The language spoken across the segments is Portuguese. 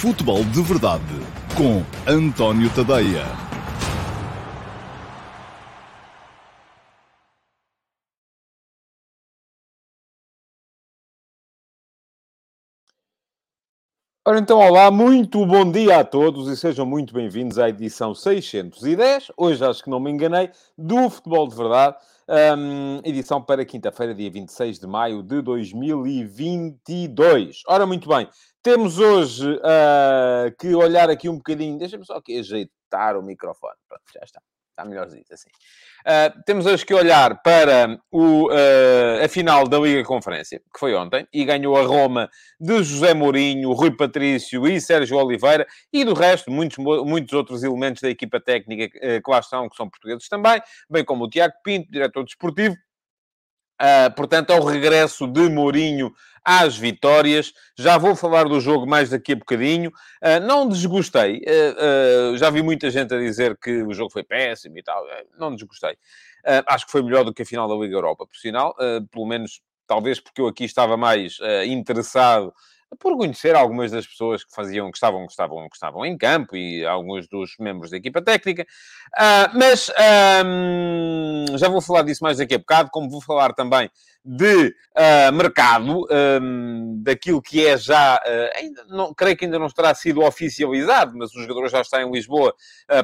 Futebol de Verdade com António Tadeia. Ora então, olá, muito bom dia a todos e sejam muito bem-vindos à edição 610, hoje acho que não me enganei, do Futebol de Verdade, um, edição para quinta-feira, dia 26 de maio de 2022. Ora, muito bem, temos hoje uh, que olhar aqui um bocadinho, deixa-me só aqui ajeitar o microfone, pronto, já está. Está melhorzinho assim. Uh, temos hoje que olhar para o, uh, a final da Liga Conferência, que foi ontem, e ganhou a Roma de José Mourinho, Rui Patrício e Sérgio Oliveira, e do resto, muitos, muitos outros elementos da equipa técnica uh, que lá estão, que são portugueses também, bem como o Tiago Pinto, diretor desportivo, Uh, portanto, ao regresso de Mourinho às vitórias. Já vou falar do jogo mais daqui a bocadinho. Uh, não desgostei. Uh, já vi muita gente a dizer que o jogo foi péssimo e tal. não desgostei. acho que foi melhor do que a final da Liga Europa, por sinal. pelo menos, talvez porque eu aqui estava mais interessado por conhecer algumas das pessoas que faziam, que estavam, que estavam, que estavam em campo e alguns dos membros da equipa técnica. Uh, mas um, já vou falar disso mais daqui a bocado, como vou falar também de uh, mercado, um, daquilo que é já, uh, ainda não, creio que ainda não terá sido oficializado, mas o jogador já está em Lisboa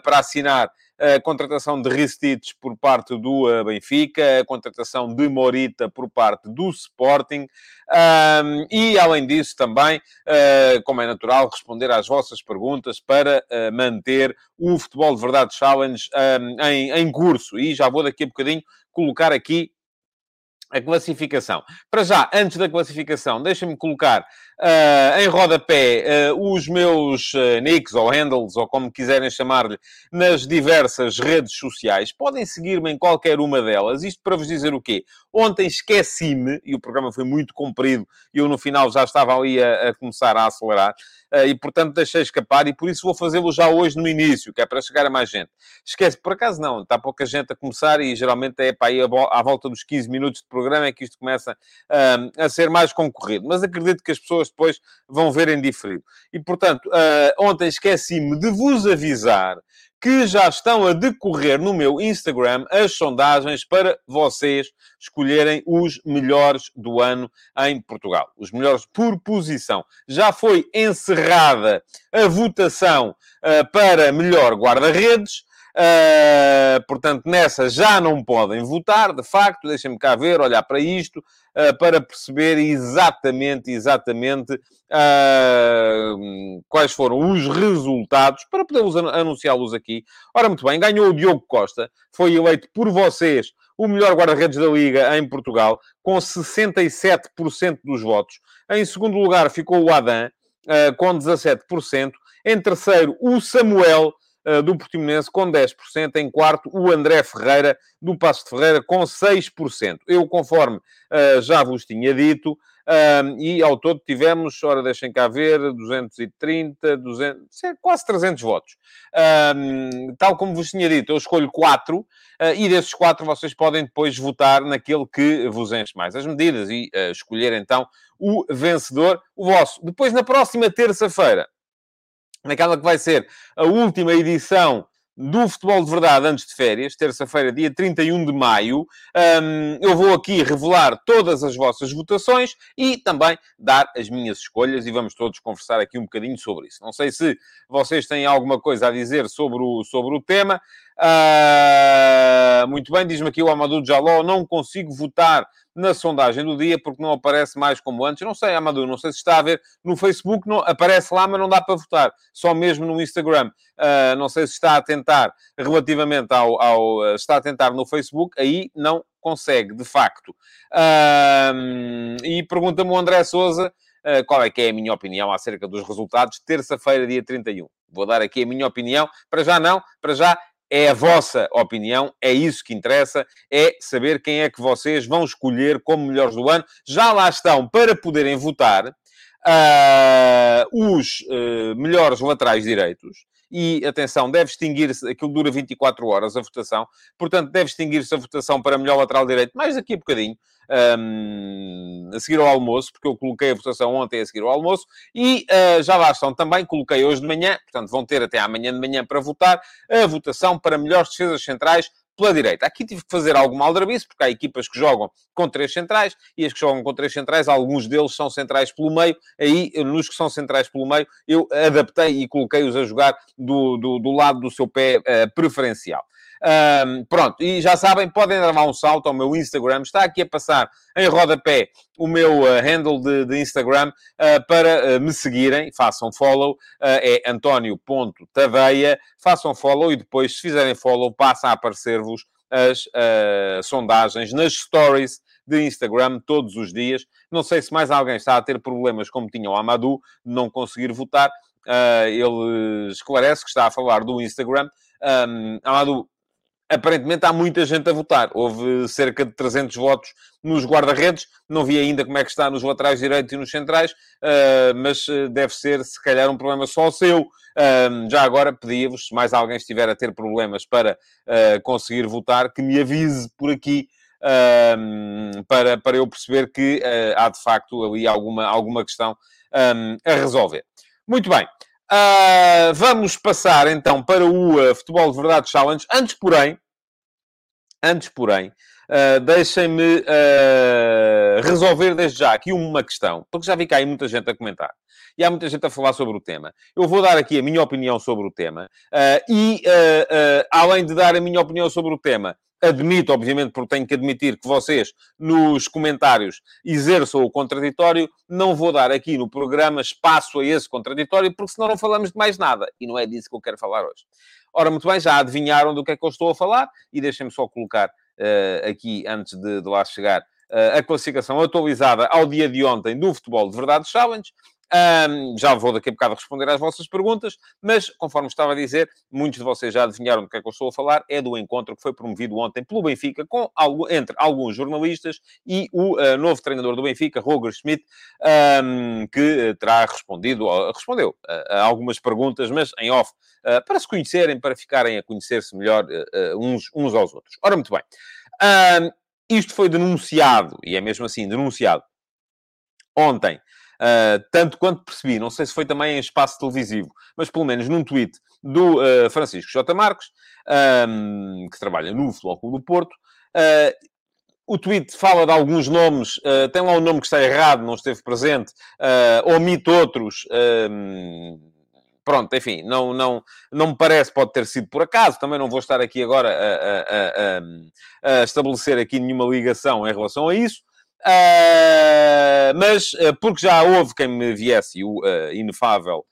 para assinar a contratação de Ristich por parte do Benfica, a contratação de Morita por parte do Sporting um, e, além disso, também, uh, como é natural, responder às vossas perguntas para uh, manter o Futebol de Verdade Challenge um, em, em curso. E já vou daqui a bocadinho colocar aqui a classificação. Para já, antes da classificação, deixem-me colocar uh, em rodapé uh, os meus uh, nicks ou handles, ou como quiserem chamar-lhe, nas diversas redes sociais. Podem seguir-me em qualquer uma delas. Isto para vos dizer o quê? Ontem esqueci-me, e o programa foi muito comprido, e eu no final já estava ali a, a começar a acelerar, uh, e portanto deixei escapar, e por isso vou fazê-lo já hoje no início, que é para chegar a mais gente. Esquece, por acaso não, está pouca gente a começar, e geralmente é para aí à volta dos 15 minutos de programa é que isto começa a ser mais concorrido. Mas acredito que as pessoas depois vão ver em diferido. E, portanto, uh, ontem esqueci-me de vos avisar que já estão a decorrer no meu Instagram as sondagens para vocês escolherem os melhores do ano em Portugal. Os melhores por posição. Já foi encerrada a votação uh, para melhor guarda-redes. Uh, portanto, nessa já não podem votar, de facto, deixem-me cá ver, olhar para isto, uh, para perceber exatamente, exatamente uh, quais foram os resultados, para podermos anunciá-los aqui. Ora, muito bem, ganhou o Diogo Costa, foi eleito por vocês o melhor guarda-redes da Liga em Portugal, com 67% dos votos. Em segundo lugar ficou o Adam, com 17%. Em terceiro, o Samuel, do Portimonense com 10%. Em quarto, o André Ferreira, do Passo de Ferreira, com 6%. Eu, conforme uh, já vos tinha dito, um, e ao todo tivemos, ora deixem cá ver, 230, 200, quase 300 votos. Um, tal como vos tinha dito, eu escolho 4 uh, e desses 4 vocês podem depois votar naquele que vos enche mais as medidas e escolher então o vencedor, o vosso. Depois, na próxima terça-feira, naquela que vai ser a última edição do Futebol de Verdade antes de férias, terça-feira, dia 31 de maio. Um, eu vou aqui revelar todas as vossas votações e também dar as minhas escolhas e vamos todos conversar aqui um bocadinho sobre isso. Não sei se vocês têm alguma coisa a dizer sobre o, sobre o tema. Uh, muito bem, diz-me aqui o Amadou Jaló, não consigo votar na sondagem do dia porque não aparece mais como antes. Não sei, Amadou, não sei se está a ver no Facebook, não, aparece lá, mas não dá para votar. Só mesmo no Instagram. Uh, não sei se está a tentar relativamente ao, ao, Está a tentar no Facebook, aí não consegue, de facto. Uh, e pergunta-me o André Souza. Uh, qual é que é a minha opinião acerca dos resultados? Terça-feira, dia 31. Vou dar aqui a minha opinião. Para já não, para já é a vossa opinião, é isso que interessa, é saber quem é que vocês vão escolher como melhores do ano. Já lá estão para poderem votar uh, os uh, melhores laterais direitos. E, atenção, deve extinguir-se, aquilo dura 24 horas a votação, portanto, deve extinguir-se a votação para melhor lateral direito, mais daqui a bocadinho, um, a seguir ao almoço, porque eu coloquei a votação ontem a seguir ao almoço, e uh, já lá estão também, coloquei hoje de manhã, portanto, vão ter até amanhã de manhã para votar, a votação para melhores defesas centrais pela direita. Aqui tive que fazer alguma aldrabice, porque há equipas que jogam com três centrais, e as que jogam com três centrais, alguns deles são centrais pelo meio, aí, nos que são centrais pelo meio, eu adaptei e coloquei-os a jogar do, do, do, lado do seu pé uh, preferencial. Um, pronto, e já sabem, podem dar um salto ao meu Instagram. Está aqui a passar em rodapé o meu uh, handle de, de Instagram uh, para uh, me seguirem. Façam follow. é antonio.tadeia. Façam follow e depois, se fizerem follow, passa a aparecer-vos as sondagens nas stories de Instagram todos os dias. Não sei se mais alguém está a ter problemas como tinha o Amadou, de não conseguir votar. ele esclarece que está a falar do Instagram. Um, Amadou, aparentemente há muita gente a votar. Houve cerca de 300 votos nos guarda-redes. Não vi ainda como é que está nos laterais direitos e nos centrais, uh, mas eh, deve ser, se calhar, um problema só seu. Uh, já agora pedia-vos, se mais alguém estiver a ter problemas para conseguir votar, que me avise por aqui. para, para eu perceber que há de facto ali alguma, alguma questão a resolver. Muito bem, Uh, vamos passar então para o uh, Futebol de Verdade Challenge. Antes, porém, antes, porém, uh, deixem-me resolver desde já aqui uma questão, porque já vi que há aí muita gente a comentar. E há muita gente a falar sobre o tema. Eu vou dar aqui a minha opinião sobre o tema. e, além de dar a minha opinião sobre o tema, admito, obviamente, porque tenho que admitir que vocês, nos comentários, exerçam o contraditório, não vou dar aqui no programa espaço a esse contraditório, porque senão não falamos de mais nada. E não é disso que eu quero falar hoje. Ora, muito bem, já adivinharam do que é que eu estou a falar, e deixem-me só colocar uh, aqui, antes de, de lá chegar, uh, a classificação atualizada ao dia de ontem do Futebol de Verdade Challenge. Um, já vou daqui a bocado responder às vossas perguntas, mas, conforme estava a dizer, muitos de vocês já adivinharam do que é que eu estou a falar, é do encontro que foi promovido ontem pelo Benfica, com, entre alguns jornalistas e o uh, novo treinador do Benfica, Roger Schmidt, um, que terá respondido, respondeu a, a algumas perguntas, mas em off, uh, para se conhecerem, para ficarem a conhecer-se melhor uns, uns aos outros. Ora, muito bem. Um, isto foi denunciado, e é mesmo assim, denunciado, ontem, Uh, tanto quanto percebi, não sei se foi também em espaço televisivo, mas pelo menos num tweet do uh, Francisco J. Marcos, um, que trabalha no Futebol do Porto. Uh, o tweet fala de alguns nomes, tem lá um nome que está errado, não esteve presente, omite outros. pronto, enfim, não, não, não me parece, pode ter sido por acaso, também não vou estar aqui agora a, a, a, a estabelecer aqui nenhuma ligação em relação a isso. Uh, mas uh, porque já houve quem me viesse, o uh, inefável,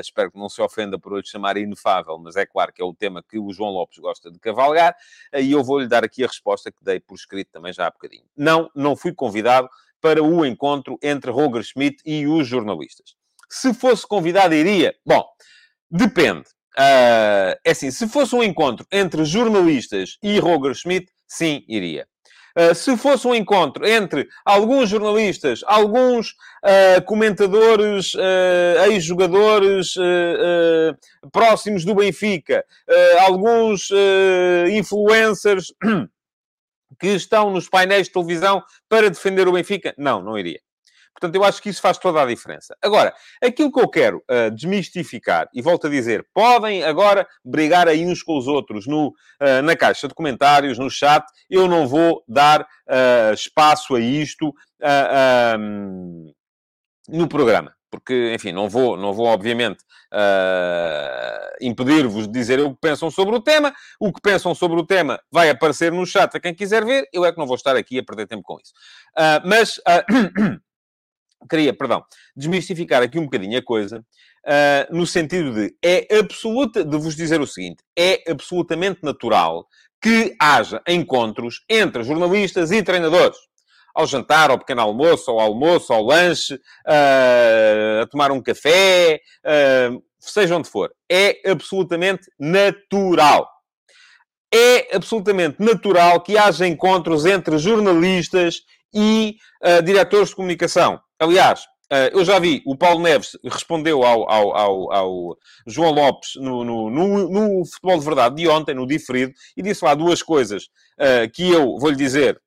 espero que não se ofenda por hoje chamar inefável, mas é claro que é o tema que o João Lopes gosta de cavalgar, e eu vou-lhe dar aqui a resposta que dei por escrito também já há bocadinho. Não, não fui convidado para o encontro entre Roger Schmidt e os jornalistas. Se fosse convidado, iria? Bom, depende. é assim, se fosse um encontro entre jornalistas e Roger Schmidt, sim, iria. Uh, se fosse um encontro entre alguns jornalistas, alguns uh, comentadores, uh, ex-jogadores próximos do Benfica, alguns influencers que estão nos painéis de televisão para defender o Benfica, não, não iria. Portanto, eu acho que isso faz toda a diferença. Agora, aquilo que eu quero uh, desmistificar, e volto a dizer, podem agora brigar aí uns com os outros no, uh, na caixa de comentários, no chat, eu não vou dar uh, espaço a isto um, no programa porque, enfim, não vou, não vou obviamente, uh, impedir-vos de dizer o que pensam sobre o tema. O que pensam sobre o tema vai aparecer no chat a quem quiser ver. Eu é que não vou estar aqui a perder tempo com isso. Uh, mas uh, queria, perdão, desmistificar aqui um bocadinho a coisa, uh, no sentido de é absoluta, de vos dizer o seguinte, é absolutamente natural que haja encontros entre jornalistas e treinadores. Ao jantar, ao pequeno almoço, ao almoço, ao lanche, uh, a tomar um café, uh, seja onde for. É absolutamente natural. É absolutamente natural que haja encontros entre jornalistas e uh, diretores de comunicação. Aliás, Uh, eu já vi, o Paulo Neves respondeu ao, ao, ao, ao João Lopes no, no, no, no, Futebol de Verdade de ontem, no diferido, e disse lá duas coisas uh, que eu, vou-lhe dizer,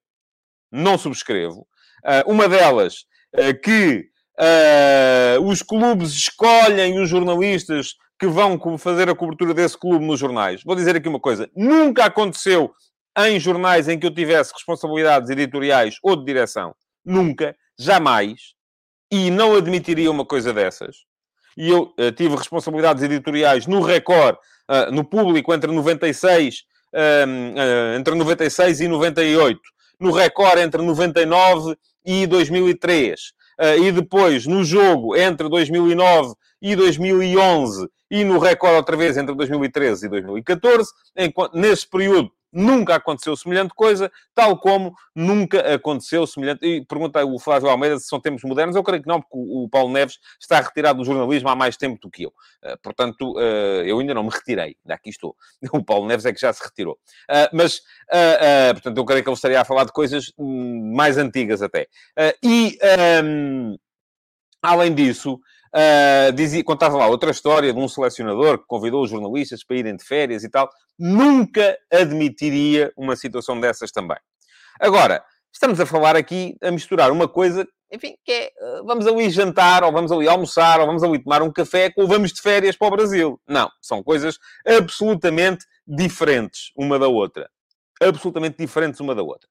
não subscrevo. Uh, uma delas, que os clubes escolhem os jornalistas que vão fazer a cobertura desse clube nos jornais. Vou dizer aqui uma coisa: nunca aconteceu em jornais em que eu tivesse responsabilidades editoriais ou de direção. Nunca, jamais e não admitiria uma coisa dessas. E eu uh, tive responsabilidades editoriais no Record, uh, no público, entre 96, uh, entre 96 e 98. No Record, entre 99 e 2003. e depois, no jogo, entre 2009 e 2011. E no Record, outra vez, entre 2013 e 2014. Enquanto, nesse período, Nunca aconteceu semelhante coisa, tal como nunca aconteceu semelhante. E pergunta o Flávio Almeida se são tempos modernos. Eu creio que não, porque o Paulo Neves está retirado do jornalismo há mais tempo do que eu. Uh, portanto, uh, eu ainda não me retirei. Aqui estou. O Paulo Neves é que já se retirou. Uh, mas, portanto, eu creio que ele estaria a falar de coisas hum, mais antigas até. e, um, além disso, Uh, dizia, contava lá outra história de um selecionador que convidou os jornalistas para irem de férias e tal. Nunca admitiria uma situação dessas também. Agora, estamos a falar aqui, a misturar uma coisa, enfim, que é, uh, vamos ali jantar, ou vamos ali almoçar, ou vamos ali tomar um café, ou vamos de férias para o Brasil. Não, são coisas absolutamente diferentes uma da outra. Absolutamente diferentes uma da outra.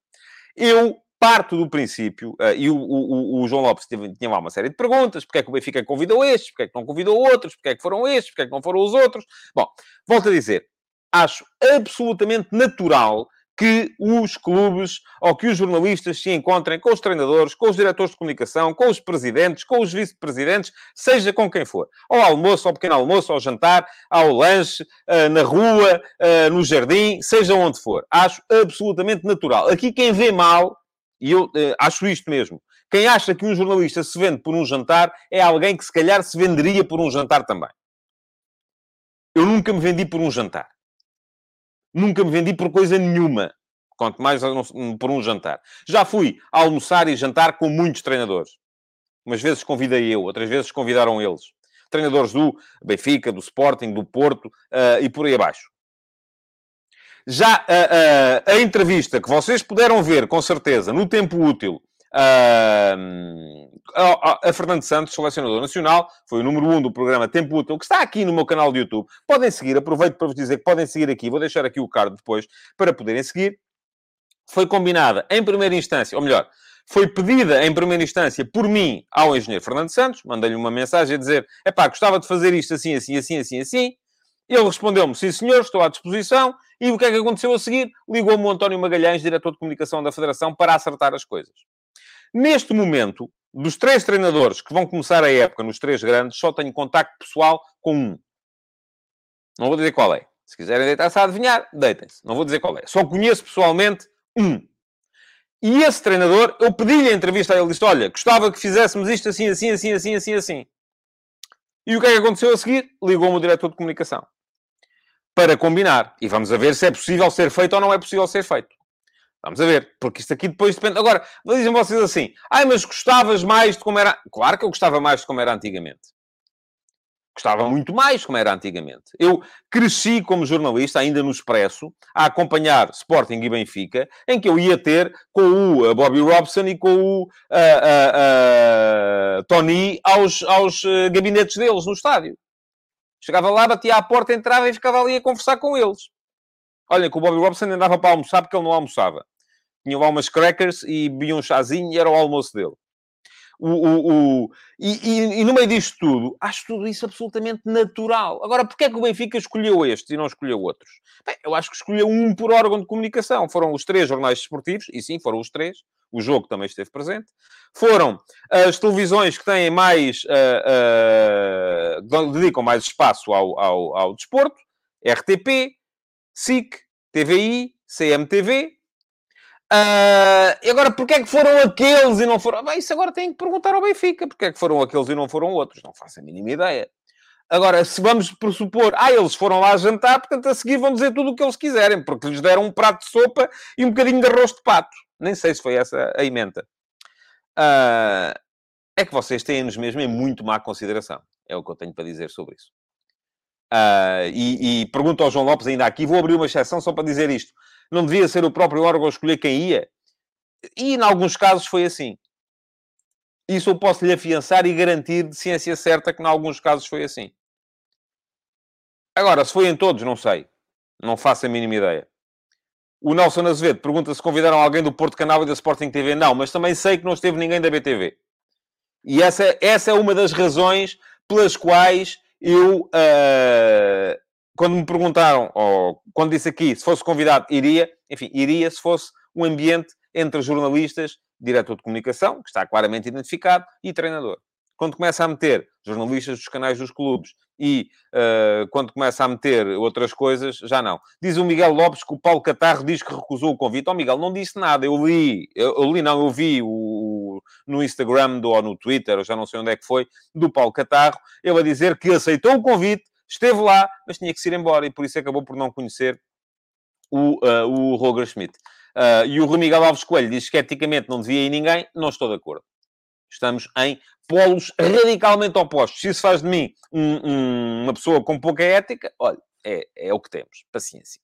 Eu parto do princípio, uh, e o, o, o, João Lopes teve, tinha lá uma série de perguntas, porque é que o Benfica convidou estes, porque é que não convidou outros, porque é que foram estes, porque é que não foram os outros. Bom, volto a dizer, acho absolutamente natural que os clubes ou que os jornalistas se encontrem com os treinadores, com os diretores de comunicação, com os presidentes, com os vice-presidentes, seja com quem for. Ao almoço, ao pequeno almoço, ao jantar, ao lanche, uh, na rua, uh, no jardim, seja onde for. Acho absolutamente natural. Aqui quem vê mal e eu uh, acho isto mesmo. Quem acha que um jornalista se vende por um jantar é alguém que se calhar se venderia por um jantar também. Eu nunca me vendi por um jantar. Nunca me vendi por coisa nenhuma. Quanto mais por um jantar. Já fui almoçar e jantar com muitos treinadores. Umas vezes convidei eu, outras vezes convidaram eles. Treinadores do Benfica, do Sporting, do Porto uh, e por aí abaixo. Já a, a, a, entrevista que vocês puderam ver, com certeza, no tempo útil, a, a, Fernando Santos, selecionador nacional, foi o número 1 um do programa Tempo Útil, que está aqui no meu canal de YouTube. Podem seguir, aproveito para vos dizer que podem seguir aqui, vou deixar aqui o card depois para poderem seguir. Foi combinada em primeira instância, ou melhor, foi pedida em primeira instância por mim ao engenheiro Fernando Santos, mandei-lhe uma mensagem a dizer: é pá, gostava de fazer isto assim, assim, assim, assim, assim. Ele respondeu-me: sim, senhor, estou à disposição. E o que é que aconteceu a seguir? Ligou-me o António Magalhães, diretor de comunicação da Federação, para acertar as coisas. Neste momento, dos três treinadores que vão começar a época nos três grandes, só tenho contacto pessoal com um. Não vou dizer qual é. Se quiserem deitar-se a adivinhar, deitem-se. Não vou dizer qual é. Só conheço pessoalmente um. E esse treinador, eu pedi-lhe a entrevista a ele, disse, olha, gostava que fizéssemos isto assim, assim, assim, assim, assim, assim. E o que é que aconteceu a seguir? Ligou-me o diretor de comunicação para combinar. E vamos a ver se é possível ser feito ou não é possível ser feito. Vamos a ver, porque isto aqui depois depende. Agora, dizem vocês assim, ai, mas gostavas mais de como era. Claro que eu gostava mais de como era antigamente. Gostava muito mais como era antigamente. Eu cresci como jornalista, ainda no Expresso, a acompanhar Sporting e Benfica, em que eu ia ter com o Bobby Robson e com o uh, uh, uh, Tony aos, aos eh, gabinetes deles no estádio. Chegava lá, batia à porta, entrava e ficava ali a conversar com eles. Olha, que o Bobby Robson andava para almoçar porque ele não almoçava. Tinha lá umas crackers e bebia um chazinho e era o almoço dele. O, o, o... E, e, e, no meio disto tudo, acho tudo isso absolutamente natural. Agora, porquê é que o Benfica escolheu este e não escolheu outros? Bem, eu acho que escolheu um por órgão de comunicação. Foram os três jornais desportivos, e sim, foram os três. O jogo também esteve presente. Foram as televisões que têm mais... Uh, dedicam mais espaço ao, ao, ao desporto. RTP, SIC, TVI, CMTV, Uh, e agora, porquê é que foram aqueles e não foram... Bem, isso agora tem que perguntar ao Benfica. Porquê é que foram aqueles e não foram outros? Não faço a mínima ideia. Agora, se vamos pressupor... Ah, eles foram lá jantar, portanto, a seguir vão dizer tudo o que eles quiserem. Porque lhes deram um prato de sopa e um bocadinho de arroz de pato. Nem sei se foi essa a emenda. Uh, é que vocês têm-nos mesmo em muito má consideração. É o que eu tenho para dizer sobre isso. Uh, e, e pergunto ao João Lopes ainda aqui, vou abrir uma exceção só para dizer isto. Não devia ser o próprio órgão a escolher quem ia? E, em alguns casos, foi assim. Isso eu posso lhe afiançar e garantir de ciência certa que, em alguns casos, foi assim. Agora, se foi em todos, não sei. Não faço a mínima ideia. O Nelson Azevedo pergunta se convidaram alguém do Porto Canal e da Sporting TV. Não, mas também sei que não esteve ninguém da BTV. E essa, essa é uma das razões pelas quais eu, uh, quando me perguntaram, ou quando disse aqui, se fosse convidado, iria. Enfim, iria se fosse um ambiente entre jornalistas, diretor de comunicação, que está claramente identificado, e treinador. Quando começa a meter jornalistas dos canais dos clubes e uh, quando começa a meter outras coisas, já não. Diz o Miguel Lopes que o Paulo Catarro diz que recusou o convite. Ó oh, Miguel, não disse nada. Eu li, eu, eu li, não, eu vi o, no Instagram do, ou no Twitter, já não sei onde é que foi, do Paulo Catarro, ele a dizer que aceitou o convite, esteve lá, mas tinha que se ir embora e por isso acabou por não conhecer o, uh, o Roger Schmidt. Uh, e o Rui Miguel Alves Coelho diz que eticamente não devia ir ninguém, não estou de acordo. Estamos em polos radicalmente opostos. Se isso faz de mim um, um, uma pessoa com pouca ética, olha, é, é o que temos. Paciência.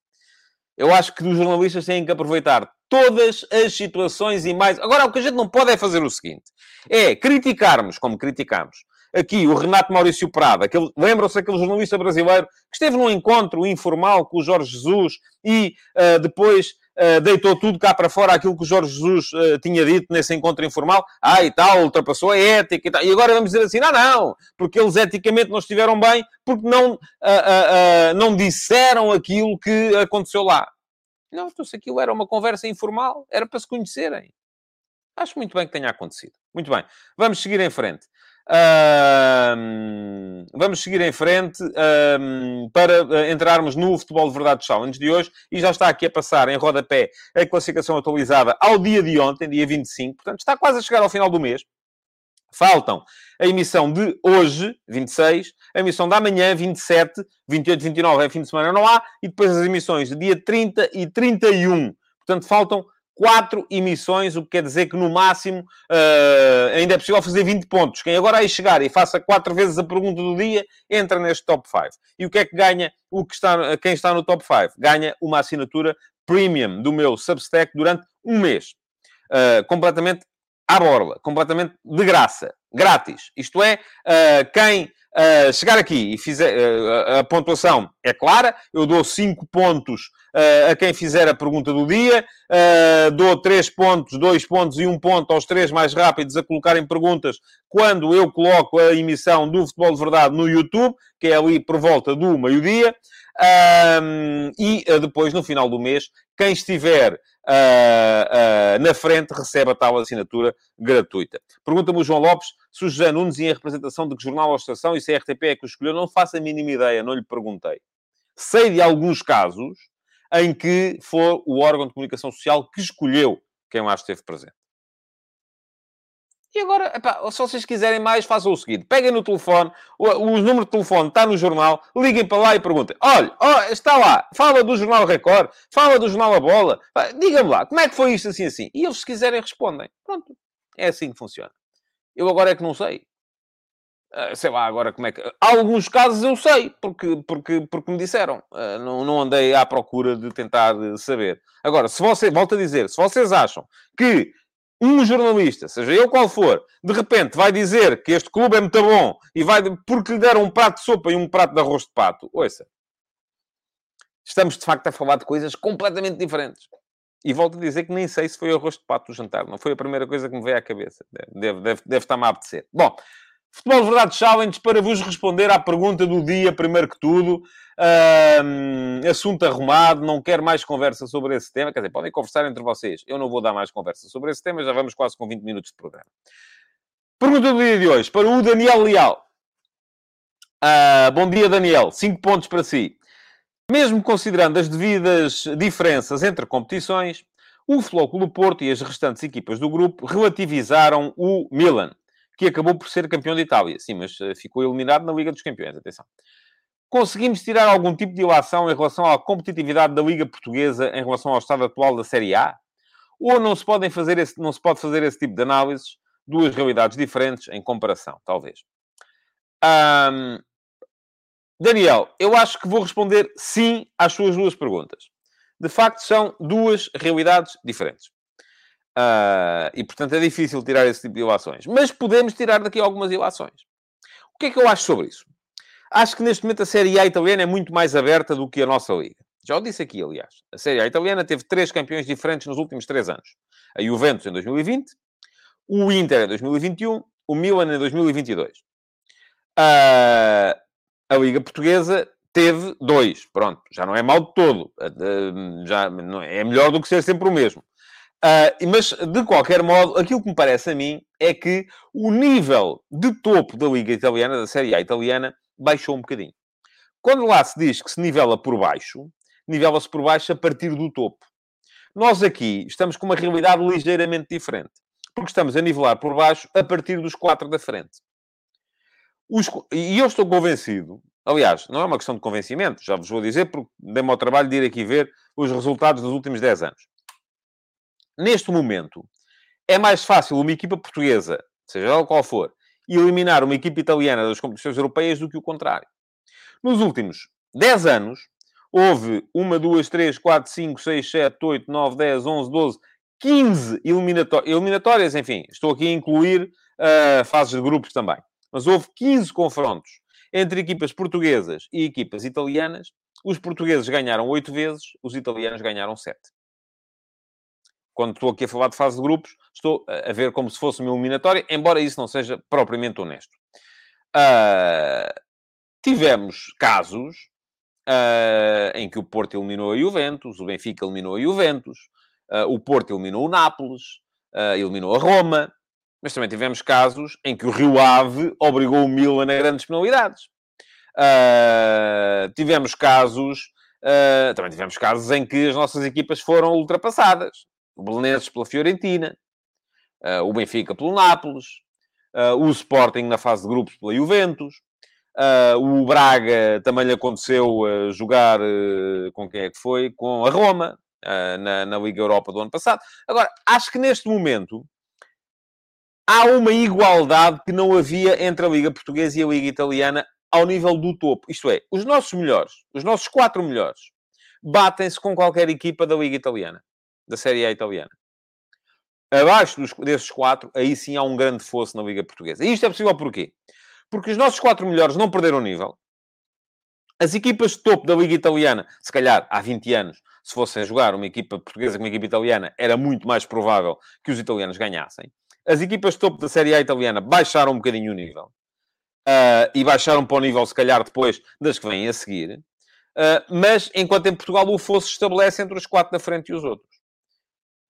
Eu acho que os jornalistas têm que aproveitar todas as situações e mais. Agora, o que a gente não pode é fazer o seguinte: é criticarmos, como criticamos, aqui o Renato Maurício Prada, aquele, lembram-se aquele jornalista brasileiro que esteve num encontro informal com o Jorge Jesus e uh, depois deitou tudo cá para fora aquilo que o Jorge Jesus uh, tinha dito nesse encontro informal. Ah, e tal, ultrapassou a ética e tal. E agora vamos dizer assim, não, não, porque eles eticamente não estiveram bem, porque não, não disseram aquilo que aconteceu lá. Não, então se aquilo era uma conversa informal, era para se conhecerem. Acho muito bem que tenha acontecido. Muito bem. Vamos seguir em frente vamos seguir em frente para uh, entrarmos no Futebol de Verdade Challenge de hoje e já está aqui a passar em rodapé a classificação atualizada ao dia de ontem, dia 25, portanto está quase a chegar ao final do mês. Faltam a emissão de hoje, 26, a emissão da manhã, 27, 28, 29 é fim de semana, não há, e depois as emissões de dia 30 e 31. Portanto, faltam quatro emissões, o que quer dizer que no máximo uh, ainda é possível fazer 20 pontos. Quem agora aí chegar e faça quatro vezes a pergunta do dia, entra neste top 5. E o que é que ganha o que está, quem está no top 5? Ganha uma assinatura premium do meu Substack durante um mês. Uh, completamente à borla, completamente de graça, grátis. Isto é, uh, quem uh, chegar aqui e fizer uh, a pontuação é clara, eu dou 5 pontos a quem fizer a pergunta do dia, dou 3 pontos, 2 pontos e 1 um ponto aos três mais rápidos a colocarem perguntas quando eu coloco a emissão do Futebol de Verdade no YouTube, que é ali por volta do meio-dia. E depois, no final do mês, quem estiver uh, uh, na frente recebe a tal assinatura gratuita. Pergunta-me o João Lopes se o José Nunes em representação de que jornal ou estação e se a RTP é que o escolheu. Não faço a mínima ideia, não lhe perguntei. Sei de alguns casos em que foi o órgão de comunicação social que escolheu quem lá esteve presente. E agora, epá, se vocês quiserem mais, façam o seguinte: peguem no telefone, o, o número de telefone está no jornal, liguem para lá e perguntem: olha, oh, está lá, fala do Jornal Record, fala do Jornal A Bola, diga-me lá, como é que foi isto assim assim? E eles, se quiserem, respondem. Pronto, é assim que funciona. Eu agora é que não sei. Uh, sei lá agora como é que. Alguns casos eu sei, porque, porque, porque me disseram. Uh, não, não andei à procura de tentar saber. Agora, se você, volto a dizer, se vocês acham que um jornalista, seja eu qual for, de repente vai dizer que este clube é muito bom e vai, porque lhe deram um prato de sopa e um prato de arroz de pato, ouça. Estamos, de facto, a falar de coisas completamente diferentes. E volto a dizer que nem sei se foi arroz de pato o jantar. Não foi a primeira coisa que me veio à cabeça. Deve, deve, deve estar-me a apetecer. Bom, Futebol Verdade Challenge para vos responder à pergunta do dia, primeiro que tudo. Um, assunto arrumado, não quero mais conversa sobre esse tema. Quer dizer, podem conversar entre vocês. Eu não vou dar mais conversa sobre esse tema, já vamos quase com 20 minutos de programa. Pergunta do dia de hoje, para o Daniel Leal. Uh, bom dia, Daniel. 5 pontos para si. Mesmo considerando as devidas diferenças entre competições, o Flóculo Porto e as restantes equipas do grupo relativizaram o Milan que acabou por ser campeão de Itália. Sim, mas eh, ficou eliminado na Liga dos Campeões, atenção. Conseguimos tirar algum tipo de ilação em relação à competitividade da Liga Portuguesa em relação ao estado atual da Série A? Ou não se, podem fazer esse, não se pode fazer esse tipo de análises? duas realidades diferentes em comparação, talvez. Um, Daniel, eu acho que vou responder sim às suas duas perguntas. De facto, são duas realidades diferentes. Uh, e, portanto, é difícil tirar esse tipo de ilações. Mas podemos tirar daqui algumas ilações. O que é que eu acho sobre isso? Acho que neste momento a Série A italiana é muito mais aberta do que a nossa liga. Já o disse aqui, aliás. A Série A italiana teve três campeões diferentes nos últimos três anos. A Juventus em 2020, o Inter em 2021, o Milan em 2022. Uh, ah, a Liga Portuguesa teve dois. Pronto, já não é mal de todo. Já é melhor do que ser sempre o mesmo. Uh, mas, de qualquer modo, aquilo que me parece a mim é que o nível de topo da Liga Italiana, da Série A italiana, baixou um bocadinho. Quando lá se diz que se nivela por baixo, nivela-se por baixo a partir do topo. Nós aqui estamos com uma realidade ligeiramente diferente, porque estamos a nivelar por baixo a partir dos quatro da frente. Os, e eu estou convencido, aliás, não é uma questão de convencimento, já vos vou dizer, porque dei-me ao trabalho de ir aqui ver os resultados dos últimos 10 anos. Neste momento, é mais fácil uma equipa portuguesa, seja ela qual for, eliminar uma equipa italiana das competições europeias do que o contrário. Nos últimos 10 anos, houve 1, 2, 3, 4, 5, 6, 7, 8, 9, 10, 11, 12, 15 eliminatórias, eliminatórias enfim, estou aqui a incluir uh, fases de grupos também. Mas houve 15 confrontos entre equipas portuguesas e equipas italianas. Os portugueses ganharam 8 vezes, os italianos ganharam 7. Quando estou aqui a falar de fase de grupos, estou a ver como se fosse uma eliminatória, embora isso não seja propriamente honesto. Uh, tivemos casos uh, em que o Porto eliminou a Juventus, o Benfica eliminou a Juventus, uh, o Porto eliminou o Nápoles, eliminou a Roma, mas também tivemos casos em que o Rio Ave obrigou o Milan a grandes penalidades. tivemos casos, também tivemos casos em que as nossas equipas foram ultrapassadas. O Belenenses pela Fiorentina, o Benfica pelo Nápoles, o Sporting na fase de grupos pela Juventus. Uh, o Braga também lhe aconteceu uh, jogar uh, com quem é que foi? Com a Roma, na, na, Liga Europa do ano passado. Agora, acho que neste momento há uma igualdade que não havia entre a Liga Portuguesa e a Liga Italiana ao nível do topo. Isto é, os nossos melhores, os nossos quatro melhores, batem-se com qualquer equipa da Liga Italiana, da Série A italiana. Abaixo dos, desses quatro, aí sim há um grande fosso na Liga Portuguesa. E isto é possível porquê? porque os nossos quatro melhores não perderam nível. As equipas de topo da Liga Italiana, se calhar há 20 anos, se fossem jogar uma equipa portuguesa com uma equipa italiana, era muito mais provável que os italianos ganhassem. As equipas de topo da Série A italiana baixaram um bocadinho o nível. Uh, e baixaram para o nível, se calhar, depois das que vêm a seguir. Uh, mas, enquanto em Portugal o fosso estabelece entre os quatro da frente e os outros.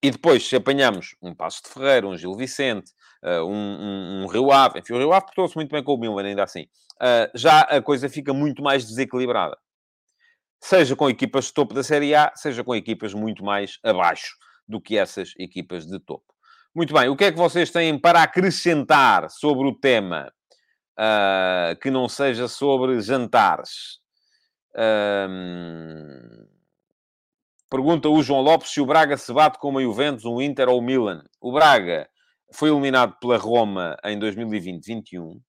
E depois, se apanhamos um Passo de Ferreira, um Gil Vicente, uh, um, um, um, Rio Ave. Enfim, o Rio Ave portou-se muito bem com o Milan, ainda assim. Uh, já a coisa fica muito mais desequilibrada. Seja com equipas de topo da Série A, seja com equipas muito mais abaixo do que essas equipas de topo. Muito bem, o que é que vocês têm para acrescentar sobre o tema uh, que não seja sobre jantares? Pergunta o João Lopes se o Braga se bate com o Juventus, um Inter ou o Milan. O Braga foi eliminado pela Roma em 2020-21,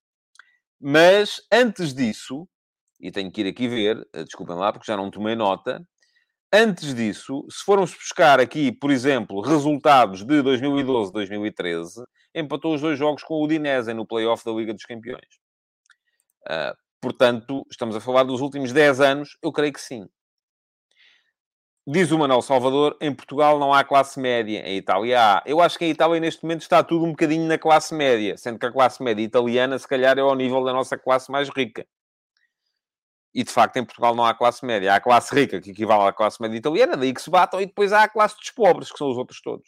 mas antes disso, e tenho que ir aqui ver, eh, desculpem lá porque já não tomei nota, antes disso, se formos buscar aqui, por exemplo, resultados de 2012-2013, empatou os dois jogos com o Udinese no play-off da Liga dos Campeões. Uh, portanto, estamos a falar dos últimos 10 anos, eu creio que sim. Diz o Manuel Salvador, em Portugal não há classe média, em Itália há. Eu acho que em Itália neste momento está tudo um bocadinho na classe média, sendo que a classe média italiana se calhar é ao nível da nossa classe mais rica. E de facto em Portugal não há classe média. Há a classe rica, que equivale à classe média italiana, daí que se batam, e depois há a classe dos pobres, que são os outros todos.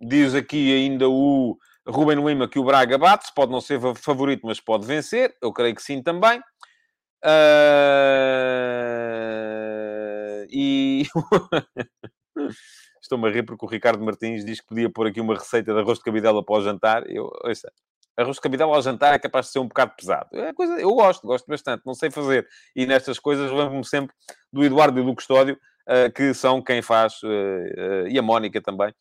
Diz aqui ainda o Ruben Lima que o Braga bate, pode não ser favorito, mas pode vencer. Eu creio que sim também. Uh... E estou-me a rir porque o Ricardo Martins diz que podia pôr aqui uma receita de arroz de cabidela para o jantar. Eu, ouça, arroz de cabidela ao jantar é capaz de ser um bocado pesado. É coisa, eu gosto, gosto bastante, não sei fazer. E nestas coisas lembro-me sempre do Eduardo e do Custódio, uh, que são quem faz, uh, uh, e a Mónica também,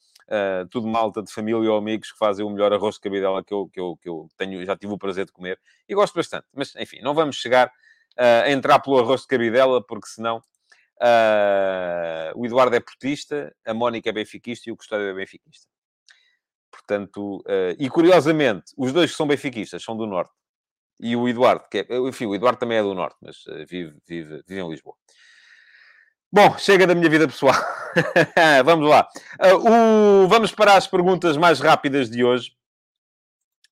tudo malta de família ou amigos que fazem o melhor arroz de cabidela que eu, que eu, que eu tenho, já tive o prazer de comer e gosto bastante. Mas, enfim, não vamos chegar uh, entrar pelo arroz de cabidela, porque senão uh, o Eduardo é portista, a Mónica é benfiquista e o Custódio é benfiquista. Portanto, e curiosamente, os dois que são benfiquistas são do Norte. E o Eduardo, que é, enfim, o Eduardo também é do Norte, mas vive, vive, vive em Lisboa. Bom, chega da minha vida pessoal. vamos lá. Uh, o... Vamos para as perguntas mais rápidas de hoje.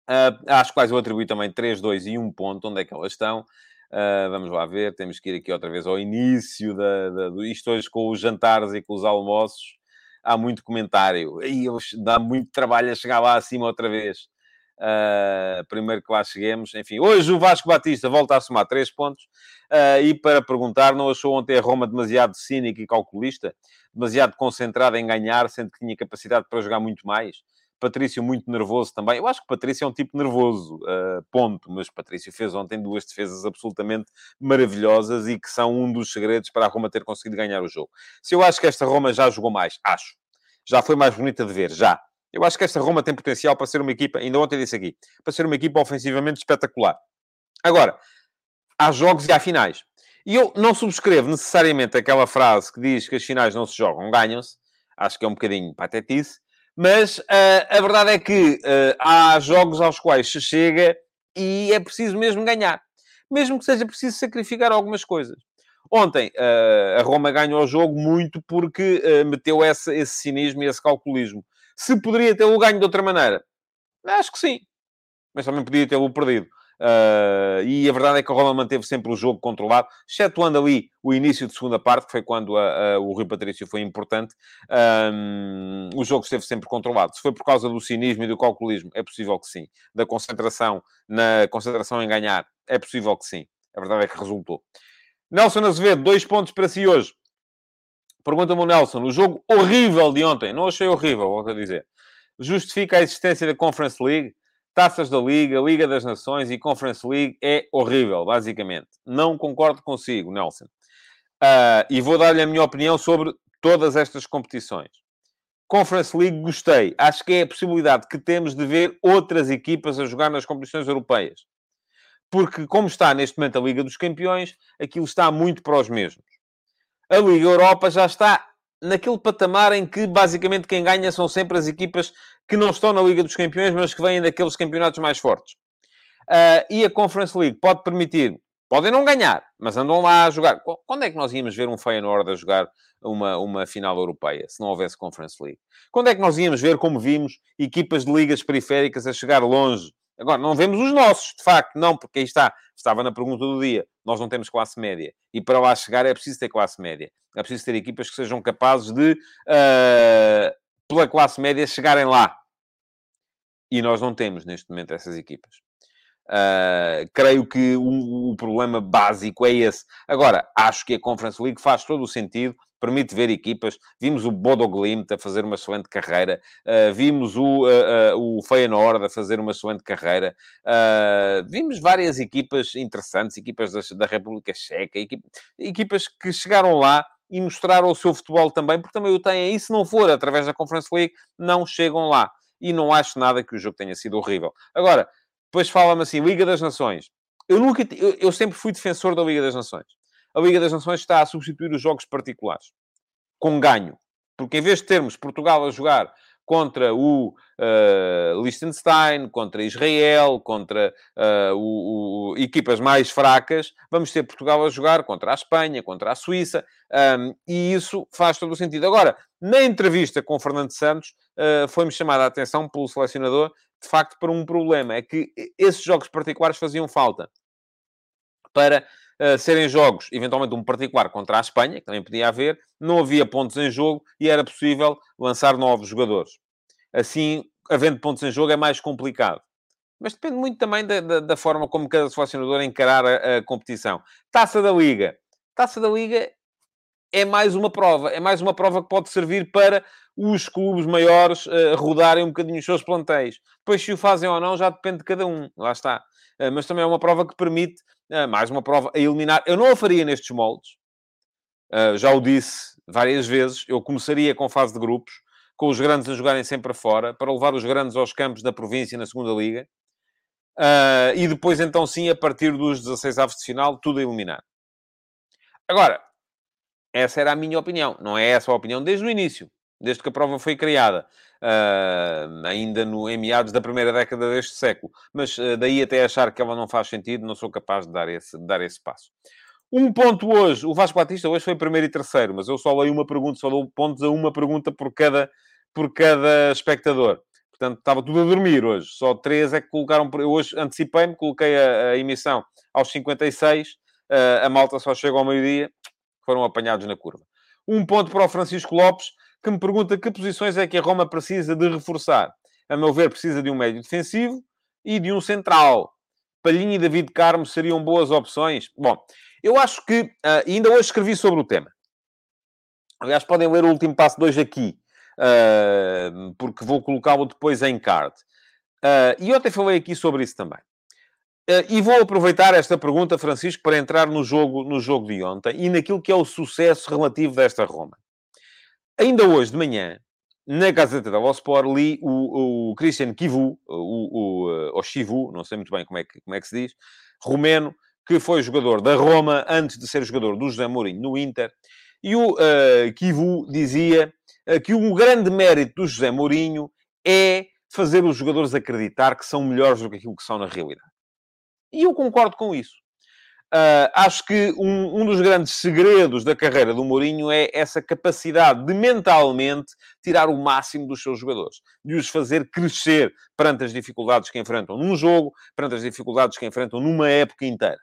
Uh, às quais eu atribuí também 3, 2 e 1 ponto. Onde é que elas estão? Uh, vamos lá ver. Temos que ir aqui outra vez ao início da, da, do, isto hoje com os jantares e com os almoços. Há muito comentário. E dá muito trabalho a chegar lá acima outra vez. Uh, primeiro que lá cheguemos. Enfim, hoje o Vasco Batista volta a somar 3 pontos. Uh, e para perguntar, não achou ontem a Roma demasiado cínica e calculista? Demasiado concentrada em ganhar, sendo que tinha capacidade para jogar muito mais? Patrício muito nervoso também. Eu acho que Patrício é um tipo nervoso, uh, ponto. Mas Patrício fez ontem duas defesas absolutamente maravilhosas e que são um dos segredos para a Roma ter conseguido ganhar o jogo. Se eu acho que esta Roma já jogou mais, acho. Já foi mais bonita de ver, já. Eu acho que esta Roma tem potencial para ser uma equipa, ainda ontem disse aqui, para ser uma equipa ofensivamente espetacular. Agora, há jogos e há finais. E eu não subscrevo necessariamente aquela frase que diz que as finais não se jogam, ganham-se. Acho que é um bocadinho patetice. Mas uh, a verdade é que uh, há jogos aos quais se chega e é preciso mesmo ganhar. Mesmo que seja preciso sacrificar algumas coisas. Ontem, uh, a Roma ganhou o jogo muito porque meteu esse, esse cinismo e esse calculismo. Se poderia tê-lo ganho de outra maneira? Acho que sim. Mas também podia tê-lo perdido. Uh, e a verdade é que a Roma manteve sempre o jogo controlado, excetuando ali o início de segunda parte, que foi quando a, a, o Rui Patrício foi importante. Um, o jogo esteve sempre controlado. Se foi por causa do cinismo e do calculismo, é possível que sim. Da concentração, na concentração em ganhar, é possível que sim. A verdade é que resultou. Nelson Azevedo, dois pontos para si hoje. Pergunta-me o Nelson, o jogo horrível de ontem, não achei horrível, a dizer, justifica a existência da Conference League? Taças da Liga, Liga das Nações e Conference League é horrível, basicamente. Não concordo consigo, Nelson. Uh, e vou dar-lhe a minha opinião sobre todas estas competições. Conference League gostei. Acho que é a possibilidade que temos de ver outras equipas a jogar nas competições europeias. Porque, como está neste momento a Liga dos Campeões, aquilo está muito para os mesmos a Liga Europa já está naquele patamar em que basicamente quem ganha são sempre as equipas que não estão na Liga dos Campeões, mas que vêm daqueles campeonatos mais fortes. Uh, e a Conference League pode permitir, podem não ganhar, mas andam lá a jogar. Quando é que nós íamos ver um Feyenoord a jogar uma, uma final europeia, se não houvesse Conference League? Quando é que nós íamos ver, como vimos, equipas de ligas periféricas a chegar longe Agora, não vemos os nossos, de facto, não, porque aí está, estava na pergunta do dia, nós não temos classe média. E para lá chegar é preciso ter classe média. É preciso ter equipas que sejam capazes de, uh, pela classe média, chegarem lá. E nós não temos, neste momento, essas equipas. Uh, creio que o, o, problema básico é esse. Agora, acho que a Conference League faz todo o sentido permite ver equipas. Vimos o Bodo Glimt a fazer uma excelente carreira, uh, vimos o, uh, uh, o Feyenoord a fazer uma excelente carreira, vimos várias equipas interessantes, equipas da, da República Checa, equipa, equipas que chegaram lá e mostraram o seu futebol também, porque também o têm. E se não for através da Conference League, não chegam lá. E não acho nada que o jogo tenha sido horrível. Agora, depois fala-me assim, Liga das Nações. Eu, nunca, eu, eu sempre fui defensor da Liga das Nações a Liga das Nações está a substituir os jogos particulares com ganho. Porque em vez de termos Portugal a jogar contra o uh, Liechtenstein, contra Israel, contra uh, o, o, equipas mais fracas, vamos ter Portugal a jogar contra a Espanha, contra a Suíça, um, e isso faz todo o sentido. Agora, na entrevista com Fernando Santos, uh, foi-me chamada a atenção pelo selecionador, de facto, para um problema, é que esses jogos particulares faziam falta para serem jogos, eventualmente um particular contra a Espanha, que também podia haver, não havia pontos em jogo e era possível lançar novos jogadores. Assim, havendo pontos em jogo, é mais complicado. Mas depende muito também da, da, da forma como cada selecionador encarar a, a competição. Taça da Liga. Taça da Liga é mais uma prova. É mais uma prova que pode servir para os clubes maiores uh, rodarem um bocadinho os seus plantéis. Depois, se o fazem ou não, já depende de cada um. Lá está. Uh, mas também é uma prova que permite mais uma prova a eliminar. Eu não a faria nestes moldes. Uh, já o disse várias vezes. Eu começaria com fase de grupos. com os grandes a jogarem sempre fora, para levar os grandes aos campos da província na segunda liga. Uh, e depois, então, sim, a partir dos 16 avos de final, tudo a eliminar. Agora, essa era a minha opinião. Não é essa a opinião desde o início, desde que a prova foi criada. Uh, ainda no, em meados da primeira década deste século. Mas uh, daí até achar que ela não faz sentido, não sou capaz de dar esse, de dar esse passo. Um ponto hoje, o Vasco Batista hoje foi primeiro e terceiro, mas eu só leio uma pergunta, só dou pontos a uma pergunta por cada, por cada espectador. Portanto, estava tudo a dormir hoje. Só três é que colocaram. Eu hoje antecipei-me, coloquei a, a, emissão aos 56. Uh, ah, a malta só chega ao meio-dia. Foram apanhados na curva. Um ponto para o Francisco Lopes, que me pergunta que posições é que a Roma precisa de reforçar. A meu ver, precisa de um médio defensivo e de um central. Palhinha e David Carmo seriam boas opções. Bom, eu acho que... Uh, ainda hoje escrevi sobre o tema. Aliás, podem ler o último passo 2 aqui. Uh, porque vou colocá-lo depois em card. Uh, e ontem falei aqui sobre isso também. E vou aproveitar esta pergunta, Francisco, para entrar no jogo, no jogo de ontem e naquilo que é o sucesso relativo desta Roma. Ainda hoje de manhã, na Gazeta da Sport, li o, o Christian Kivu, o, o, o Chivu, não sei muito bem como é, que, como é que se diz, romeno, que foi jogador da Roma antes de ser jogador do José Mourinho no Inter. E o uh, Kivu dizia uh, que o grande mérito do José Mourinho é fazer os jogadores acreditar que são melhores do que aquilo que são na realidade. E eu concordo com isso. Uh, acho que um, um, dos grandes segredos da carreira do Mourinho é essa capacidade de mentalmente tirar o máximo dos seus jogadores, de os fazer crescer perante as dificuldades que enfrentam num jogo, perante as dificuldades que enfrentam numa época inteira.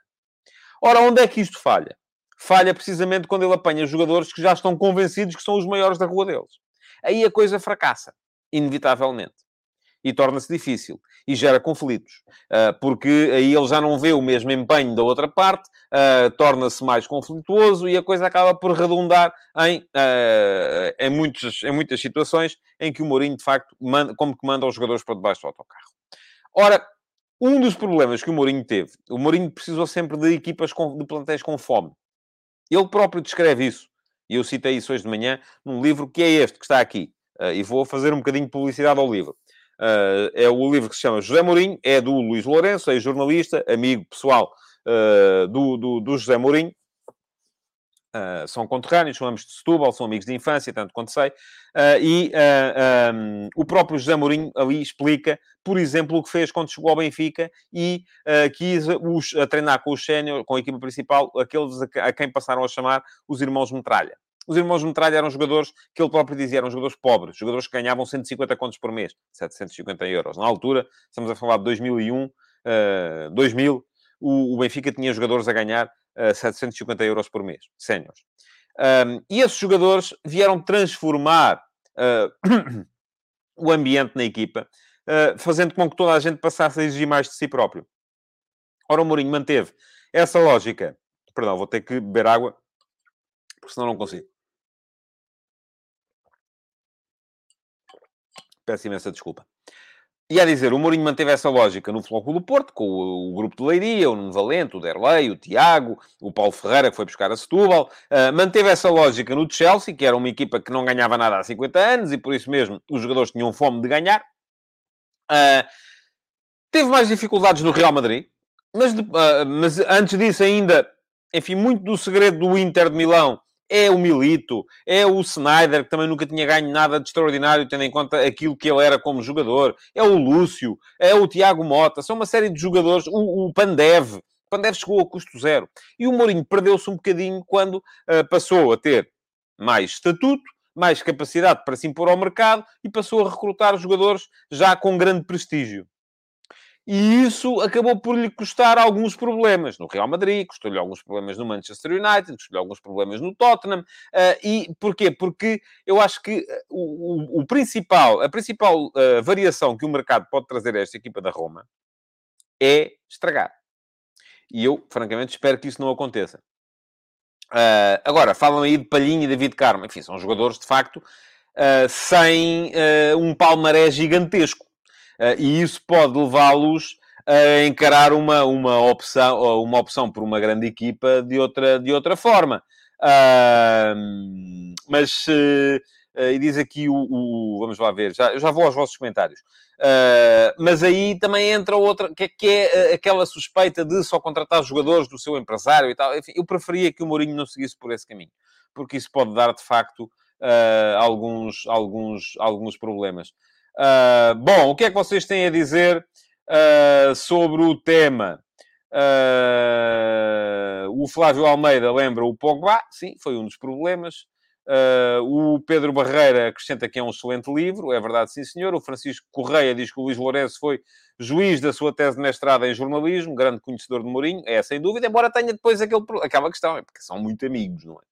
Ora, onde é que isto falha? Falha precisamente quando ele apanha jogadores que já estão convencidos que são os maiores da rua deles. Aí a coisa fracassa, inevitavelmente e torna-se difícil e gera conflitos, ah, porque aí ele já não vê o mesmo empenho da outra parte, ah, torna-se mais conflituoso e a coisa acaba por redundar em, ah, em, muitos, em muitas situações em que o Mourinho, de facto, manda, como que manda os jogadores para debaixo do autocarro. Ora, um dos problemas que o Mourinho teve, o Mourinho precisou sempre de equipas com, de plantéis com fome. Ele próprio descreve isso, e eu citei isso hoje de manhã, num livro que é este, que está aqui. e vou fazer um bocadinho de publicidade ao livro. Uh, é o livro que se chama José Mourinho, é do Luís Lourenço, é jornalista, amigo pessoal uh, do, do, do, José Mourinho. Uh, são conterrâneos, são ambos de Setúbal, são amigos de infância, tanto quanto sei. e um, o próprio José Mourinho ali explica, por exemplo, o que fez quando chegou ao Benfica e quis os, a treinar com o sénior, com a equipa principal, aqueles a, a quem passaram a chamar os irmãos Metralha. Os irmãos Metralha eram jogadores que ele próprio dizia, eram jogadores pobres, jogadores que ganhavam 150 contos por mês, 750 euros. Na altura, estamos a falar de 2001, uh, 2000, o, o, Benfica tinha jogadores a ganhar uh, 750 euros por mês, séniores. Um, e esses jogadores vieram transformar uh, o ambiente na equipa, uh, fazendo com que toda a gente passasse a exigir mais de si próprio. Ora, o Mourinho manteve essa lógica. Perdão, vou ter que beber água, porque senão não consigo. Peço imensa desculpa. E a dizer, o Mourinho manteve essa lógica no Flóculo do Porto, com o, o, grupo de Leiria, o Nuno Valente, o Derlei, o Tiago, o Paulo Ferreira, que foi buscar a Setúbal. Uh, manteve essa lógica no Chelsea, que era uma equipa que não ganhava nada há 50 anos, e por isso mesmo os jogadores tinham fome de ganhar. Uh, teve mais dificuldades no Real Madrid, mas, uh, mas antes disso ainda, enfim, muito do segredo do Inter de Milão é o Milito, é o Snyder, que também nunca tinha ganho nada de extraordinário, tendo em conta aquilo que ele era como jogador, é o Lúcio, é o Tiago Mota, são uma série de jogadores, o, o Pandev, Pandev chegou a custo zero. E o Mourinho perdeu-se um bocadinho quando uh, passou a ter mais estatuto, mais capacidade para se impor ao mercado e passou a recrutar jogadores já com grande prestígio. E isso acabou por lhe custar alguns problemas no Real Madrid, custou-lhe alguns problemas no Manchester United, custou-lhe alguns problemas no Tottenham. Uh, e porquê? Porque eu acho que ah, o, o, o principal, a principal uh, variação que o mercado pode trazer a esta equipa da Roma é estragar. E eu, francamente, espero que isso não aconteça. Uh, agora, falam aí de Palhinha e David Carmo. Enfim, são jogadores, de facto, sem um palmarés gigantesco. Eh, e isso pode levá-los a encarar uma, uma, opção, uma opção por uma grande equipa de outra, de outra forma. Uh, mas, uh, Uh, e diz aqui o, o, Vamos lá ver, já, já vou aos vossos comentários. Uh, mas aí também entra outra, que, é, que é aquela suspeita de só contratar jogadores do seu empresário e tal. Enfim, eu preferia que o Mourinho não seguisse por esse caminho, porque isso pode dar, de facto, uh, alguns, alguns, alguns problemas. Bom, o que é que vocês têm a dizer sobre o tema? o Flávio Almeida lembra o Pogba, sim, foi um dos problemas. Uh, o Pedro Barreira acrescenta que é um excelente livro, é verdade, sim senhor. O Francisco Correia diz que o Luís Lourenço foi juiz da sua tese de mestrado em jornalismo, grande conhecedor de Mourinho, é sem dúvida, embora tenha depois aquele, aquela questão, é porque são muito amigos, não é?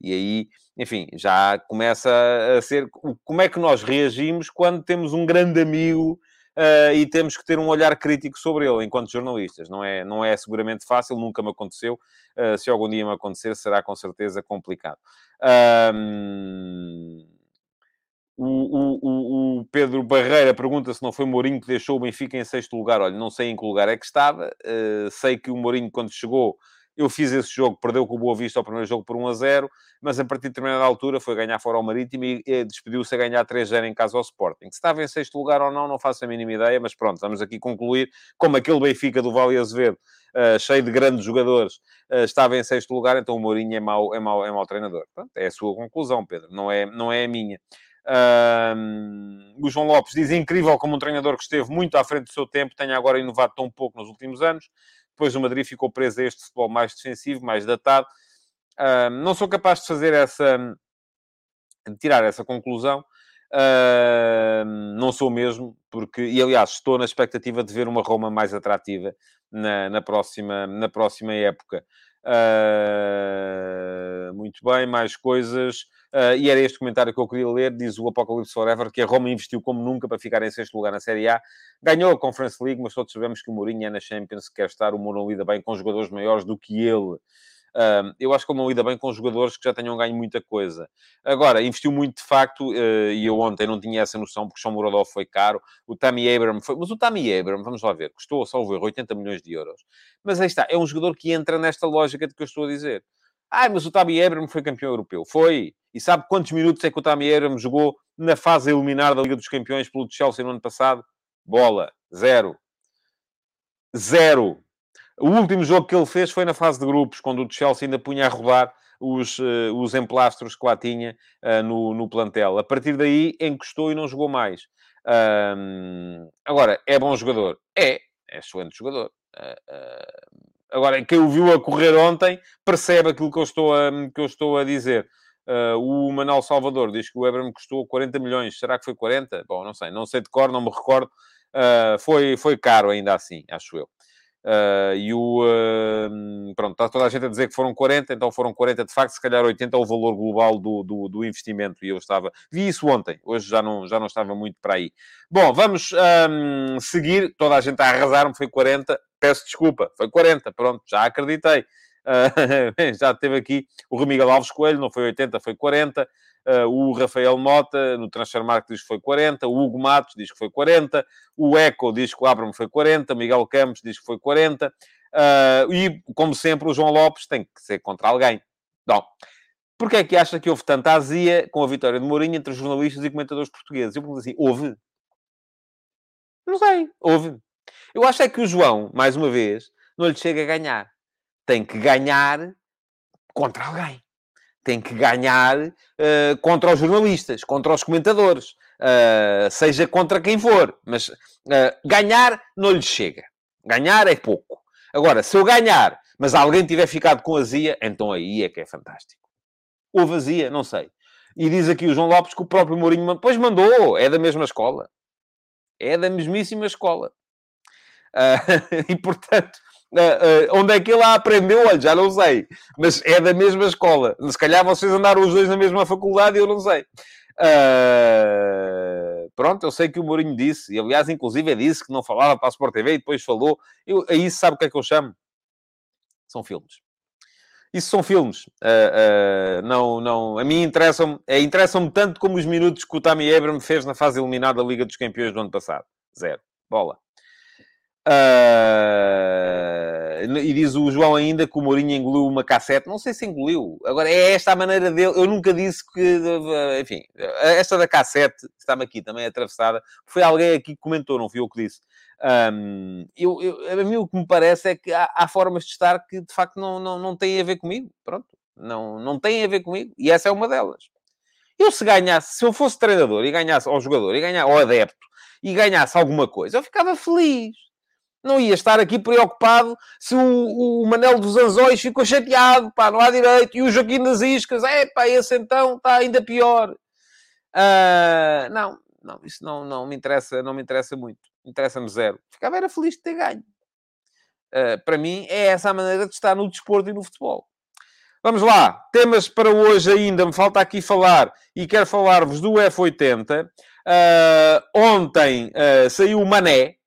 E aí, enfim, já começa a ser como é que nós reagimos quando temos um grande amigo uh, e temos que ter um olhar crítico sobre ele enquanto jornalistas. Não é, não é seguramente fácil, nunca me aconteceu. Uh, se algum dia me acontecer, será com certeza complicado. Um... O, o, o, Pedro Barreira pergunta se não foi Mourinho que deixou o Benfica em sexto lugar. Olha, não sei em que lugar é que estava. Uh, sei que o Mourinho, quando chegou, eu fiz esse jogo, perdeu com o Boa Vista o primeiro jogo por 1 a 0, mas a partir de determinada altura foi ganhar fora ao Marítimo e, e despediu-se a ganhar 3 a 0 em casa ao Sporting. Se estava em sexto lugar ou não, não faço a mínima ideia, mas pronto, vamos aqui concluir como aquele Benfica do Vale Azevedo, uh, cheio de grandes jogadores, uh, estava em sexto lugar, então o Mourinho é mau, é mau, é mau treinador. Pronto, é a sua conclusão, Pedro, não é, não é a minha. O João Lopes diz incrível como um treinador que esteve muito à frente do seu tempo tenha agora inovado tão pouco nos últimos anos. Depois o Madrid ficou preso a este futebol mais defensivo, mais datado. Uh, não sou capaz de fazer essa... de tirar essa conclusão. Uh, não sou mesmo, porque... E, aliás, estou na expectativa de ver uma Roma mais atrativa na, na próxima, na próxima época. Uh, muito bem, mais coisas. Uh, e era este comentário que eu queria ler. Diz o Apocalipse Forever que a Roma investiu como nunca para ficar em sexto lugar na Série A. Ganhou a Conference League, mas todos sabemos que o Mourinho é na Champions, quer estar. O Mourinho lida bem com jogadores maiores do que ele. Uh, eu acho que ele não lida bem com jogadores que já tenham ganho muita coisa. Agora, investiu muito de facto, uh, e eu ontem não tinha essa noção, porque o Sean Muradov foi caro, o Tammy Abraham foi... Mas o Tammy Abraham, vamos lá ver, custou, salvo erro, 80 milhões de euros. Mas aí está, é um jogador que entra nesta lógica de que eu estou a dizer. Ah, mas o Tammy Abraham foi campeão europeu. Foi. E sabe quantos minutos é que o Tammy Abraham jogou na fase eliminar da Liga dos Campeões pelo Chelsea no ano passado? Bola. Zero. Zero. O último jogo que ele fez foi na fase de grupos, quando o Chelsea ainda punha a rodar os, uh, os emplastros que lá tinha uh, no, no plantel. A partir daí, encostou e não jogou mais. Agora, é bom jogador? É. É excelente jogador. Uh, Agora, quem o viu a correr ontem percebe aquilo que eu estou a, que eu estou a dizer. Uh, o Manuel Salvador diz que o Ebram custou 40 milhões. Será que foi 40? Bom, não sei. Não sei de cor, não me recordo. Uh, foi, foi caro ainda assim, acho eu. Uh, e o... pronto, está toda a gente a dizer que foram 40, então foram 40 de facto. Se calhar 80 é o valor global do, do, do investimento. E eu estava... Vi isso ontem. Hoje já não, já não estava muito para aí. Bom, vamos um, seguir. Toda a gente a arrasar-me. Foi 40 peço desculpa, foi 40, pronto, já acreditei. Uh, já teve aqui o Remigel Alves Coelho, não foi 80, foi 40. Uh, ah, o Rafael Mota, no Transfer Market, diz que foi 40. O Hugo Matos diz que foi 40. O Eco diz que o Abram foi 40. Miguel Campos diz que foi 40. Uh, ah, e, como sempre, o João Lopes tem que ser contra alguém. Bom, porquê é que acha que houve tanta azia com a vitória de Mourinho entre jornalistas e comentadores portugueses? Eu pergunto assim, houve? Não sei, houve. Eu acho é que o João, mais uma vez, não lhe chega a ganhar. Tem que ganhar contra alguém. Tem que ganhar uh, contra os jornalistas, contra os comentadores, uh, seja contra quem for. Mas uh, ganhar não lhe chega. Ganhar é pouco. Agora, se eu ganhar, mas alguém tiver ficado com azia, então aí é que é fantástico. Ou vazia, não sei. E diz aqui o João Lopes que o próprio Mourinho... Pois mandou, é da mesma escola. É da mesmíssima escola. Uh, e, portanto, uh, uh, onde é que ele a aprendeu? Olha, já não sei. Mas é da mesma escola. Se calhar vocês andaram os dois na mesma faculdade e eu não sei. pronto, eu sei que o Mourinho disse, e aliás, inclusive, disse que não falava para a Sport TV e depois falou. Eu, a isso sabe o que é que eu chamo? São filmes. Isso são filmes. Uh, uh, não, não, a mim interessam-me é, interessam tanto como os minutos que o Tammy Abraham fez na fase eliminada da Liga dos Campeões do ano passado. Zero. Bola. Uh, e diz o João ainda que o Mourinho engoliu uma cassete. Não sei se engoliu. Agora, é esta a maneira dele. Eu nunca disse que... Enfim, esta da cassete, está-me aqui também atravessada. Foi alguém aqui que comentou, não fui eu que disse. Um, eu, eu, a mim o que me parece é que há, há, formas de estar que, de facto, não, não, não têm a ver comigo. Pronto. Não, não têm a ver comigo. E essa é uma delas. Eu, se ganhasse... Se eu fosse treinador e ganhasse... Ou jogador e ganhasse... Ou adepto e ganhasse alguma coisa, eu ficava feliz não ia estar aqui preocupado se o, o Manel dos Anzóis ficou chateado, pá, não há direito, e o Joaquim das Iscas, é pá, esse então está ainda pior. Uh, não, não, isso não, não me interessa, não me interessa muito. Interessa-me zero. Ficava era feliz de ter ganho. Uh, para mim, é essa a maneira de estar no desporto e no futebol. Vamos lá, temas para hoje ainda, me falta aqui falar, e quero falar-vos do F80. Uh, ah, ontem saiu o Mané,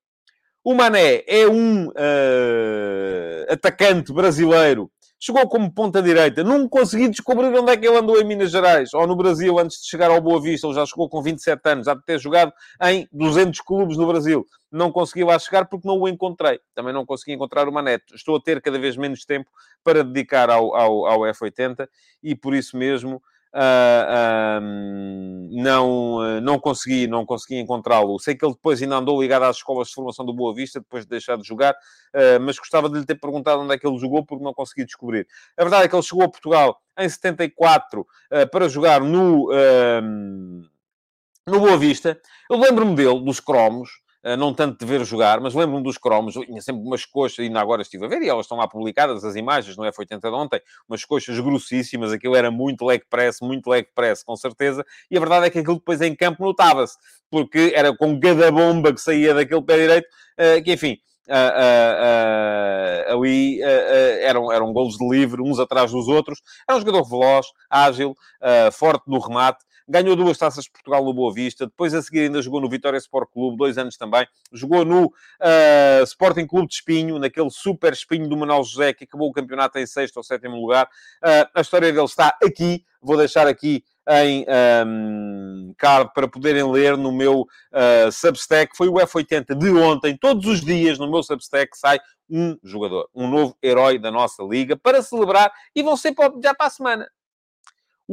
o Mané é um uh, atacante brasileiro. Chegou como ponta-direita. Não consegui descobrir onde é que ele andou em Minas Gerais. Ou no Brasil, antes de chegar ao Boa Vista. Ele já chegou com 27 anos. Já de ter jogado em 200 clubes no Brasil. Não consegui lá chegar porque não o encontrei. Também não consegui encontrar o Mané. Estou a ter cada vez menos tempo para dedicar ao, ao, ao F80. E por isso mesmo Uh, não, uh, não consegui, não consegui encontrá-lo. Sei que ele depois ainda andou ligado às escolas de formação do Boa Vista, depois de deixar de jogar, uh, mas gostava de lhe ter perguntado onde é que ele jogou, porque não consegui descobrir. A verdade é que ele chegou a Portugal em 74 para jogar no, no Boa Vista. Eu lembro-me dele, dos cromos, não tanto de ver jogar, mas lembro-me dos cromos, tinha sempre umas coxas, ainda agora estive a ver, e elas estão lá publicadas, as imagens, não é? Foi 80 de ontem, umas coxas grossíssimas, aquilo era muito leg press, muito leg press, com certeza, e a verdade é que aquilo depois em campo notava-se, porque era com cada bomba que saía daquele pé direito, eh, que enfim, Uh, uh, uh, ali eram, eram golos de livre, uns atrás dos outros. Era um jogador veloz, ágil, forte no remate ganhou duas taças de Portugal no Boa Vista, depois a seguir ainda jogou no Vitória Sport Clube, dois anos também, jogou no uh, Sporting Clube de Espinho, naquele super espinho do Manuel José, que acabou o campeonato em sexto ou sétimo lugar. Uh, a história dele está aqui, vou deixar aqui em um, card para poderem ler no meu uh, Substack. Foi o F80 de ontem. Todos os dias no meu Substack sai um jogador, um novo herói da nossa liga para celebrar e vão ser já para a semana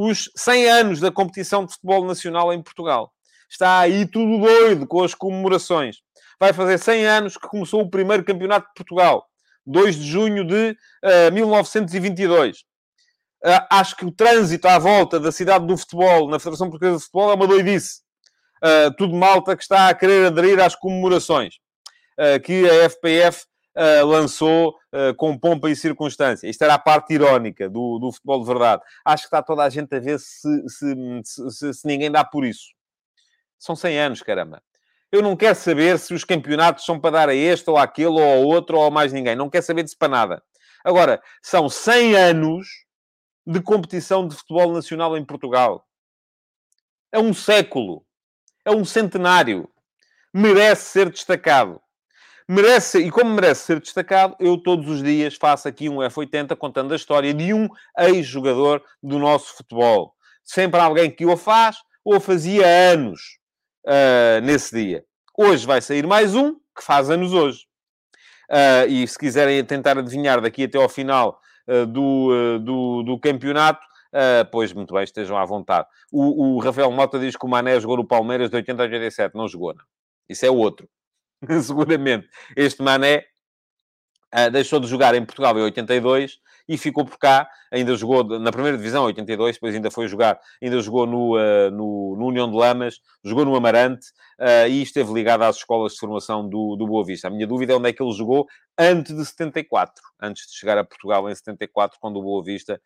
os 100 anos da competição de futebol nacional em Portugal. Está aí tudo doido com as comemorações. Vai fazer 100 anos que começou o primeiro campeonato de Portugal. 2 de junho de uh, 1922. Uh, acho que o trânsito à volta da cidade do futebol, na Federação Portuguesa de Futebol, é uma doidice. Uh, tudo malta que está a querer aderir às comemorações uh, que a FPF uh, lançou uh, com pompa e circunstância. Isto era a parte irónica do, do futebol de verdade. Acho que está toda a gente a ver se, se, se, se ninguém dá por isso. São 100 anos, caramba. Eu não quero saber se os campeonatos são para dar a este ou àquele ou ao outro ou a mais ninguém. Não quero saber disso para nada. Agora, são 100 anos de competição de futebol nacional em Portugal. É um século. É um centenário. Merece ser destacado merece, e como merece ser destacado, eu todos os dias faço aqui um F80 contando a história de um ex-jogador do nosso futebol. Sempre alguém que o faz ou fazia anos uh, nesse dia. Hoje vai sair mais um que faz anos hoje. Uh, e se quiserem tentar adivinhar daqui até ao final uh, do, do, do, campeonato, pois muito bem, estejam à vontade. O, o Rafael Mota diz que o Mané jogou no Palmeiras de 80 a 87. Não jogou, não. Isso é outro. seguramente. Este Mané uh, deixou de jogar em Portugal em 82 e ficou por cá. Ainda jogou na primeira divisão, 82, depois ainda foi jogar, ainda jogou no, uh, no, no, União de Lamas, jogou no Amarante uh, e esteve ligado às escolas de formação do, do Boa Vista. A minha dúvida é onde é que ele jogou antes de 74, antes de chegar a Portugal em 74, quando o Boa Vista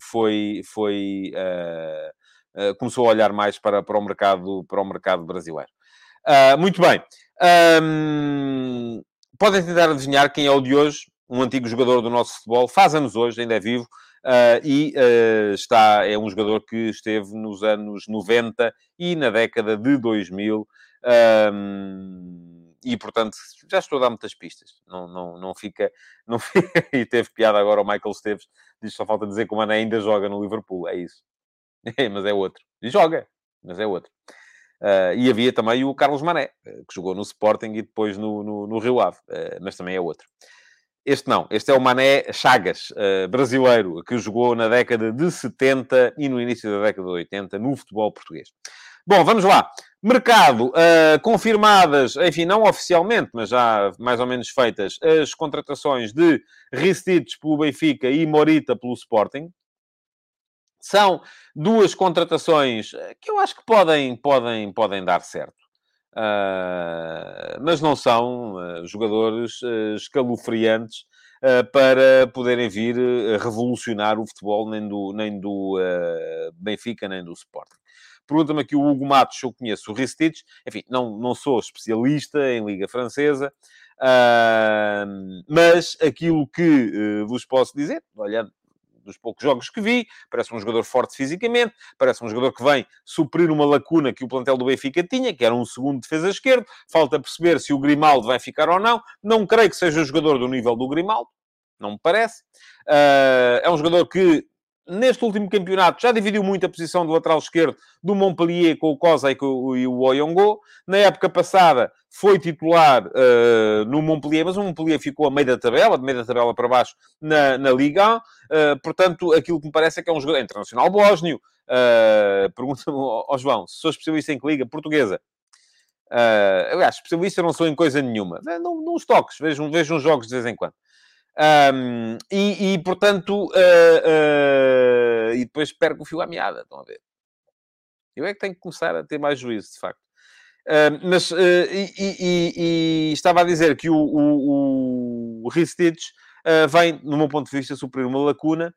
foi. foi uh, começou a olhar mais para, para, o mercado, para o mercado brasileiro. Uh, muito bem. Um, podem tentar adivinhar quem é o de hoje, um antigo jogador do nosso futebol, faz anos hoje, ainda é vivo, uh, e uh, está, é um jogador que esteve nos anos 90 e na década de 2000. Um, e portanto, já estou a dar muitas pistas. Não, não, não fica. Não fica e teve piada agora o Michael Esteves. Diz só falta dizer que o Mané ainda joga no Liverpool. É isso. Mas é outro. E joga, mas é outro. Uh, e havia também o Carlos Mané, que jogou no Sporting e depois no, no, no Rio Ave, mas também é outro. Este não, este é o Mané Chagas, brasileiro, que jogou na década de 70 e no início da década de 80 no futebol português. Bom, vamos lá. Mercado, uh, confirmadas, enfim, não oficialmente, mas já mais ou menos feitas, as contratações de Ristich pelo Benfica e Morita pelo Sporting. São duas contratações que eu acho que podem, podem, podem dar certo. Uh, mas não são uh, jogadores escalofriantes para poderem vir revolucionar o futebol nem do, nem do Benfica nem do Sporting. Pergunta-me aqui o Hugo Matos eu conheço o Ristich. Enfim, não, não sou especialista em Liga Francesa, uh, mas aquilo que uh, vos posso dizer, olhando dos poucos jogos que vi, parece um jogador forte fisicamente, parece um jogador que vem suprir uma lacuna que o plantel do Benfica tinha, que era um segundo defesa esquerdo. Falta perceber se o Grimaldo vai ficar ou não. Não creio que seja um jogador do nível do Grimaldo, não me parece. Uh, é um jogador que neste último campeonato já dividiu muito a posição do lateral esquerdo do Montpellier com o Cosa e, o Oyongo. Na época passada foi titular uh, no Montpellier, mas o Montpellier ficou a meio da tabela, de meio da tabela para baixo na, na Liga. Uh, portanto, aquilo que me parece é que é um jogador internacional bósnio. Uh, Pergunta-me ao João, se sou especialista em que liga? Portuguesa. Uh, aliás, especialista não sou em coisa nenhuma. Não, não os toques, vejo, vejo uns jogos de vez em quando. Um, e, e, portanto, uh, uh, e depois perco o fio à meada, estão a ver? Eu é que tenho que começar a ter mais juízo, de facto. Uh, mas, uh, e, e, e, estava a dizer que o, o, o Ristich vem, no meu ponto de vista, suprir uma lacuna.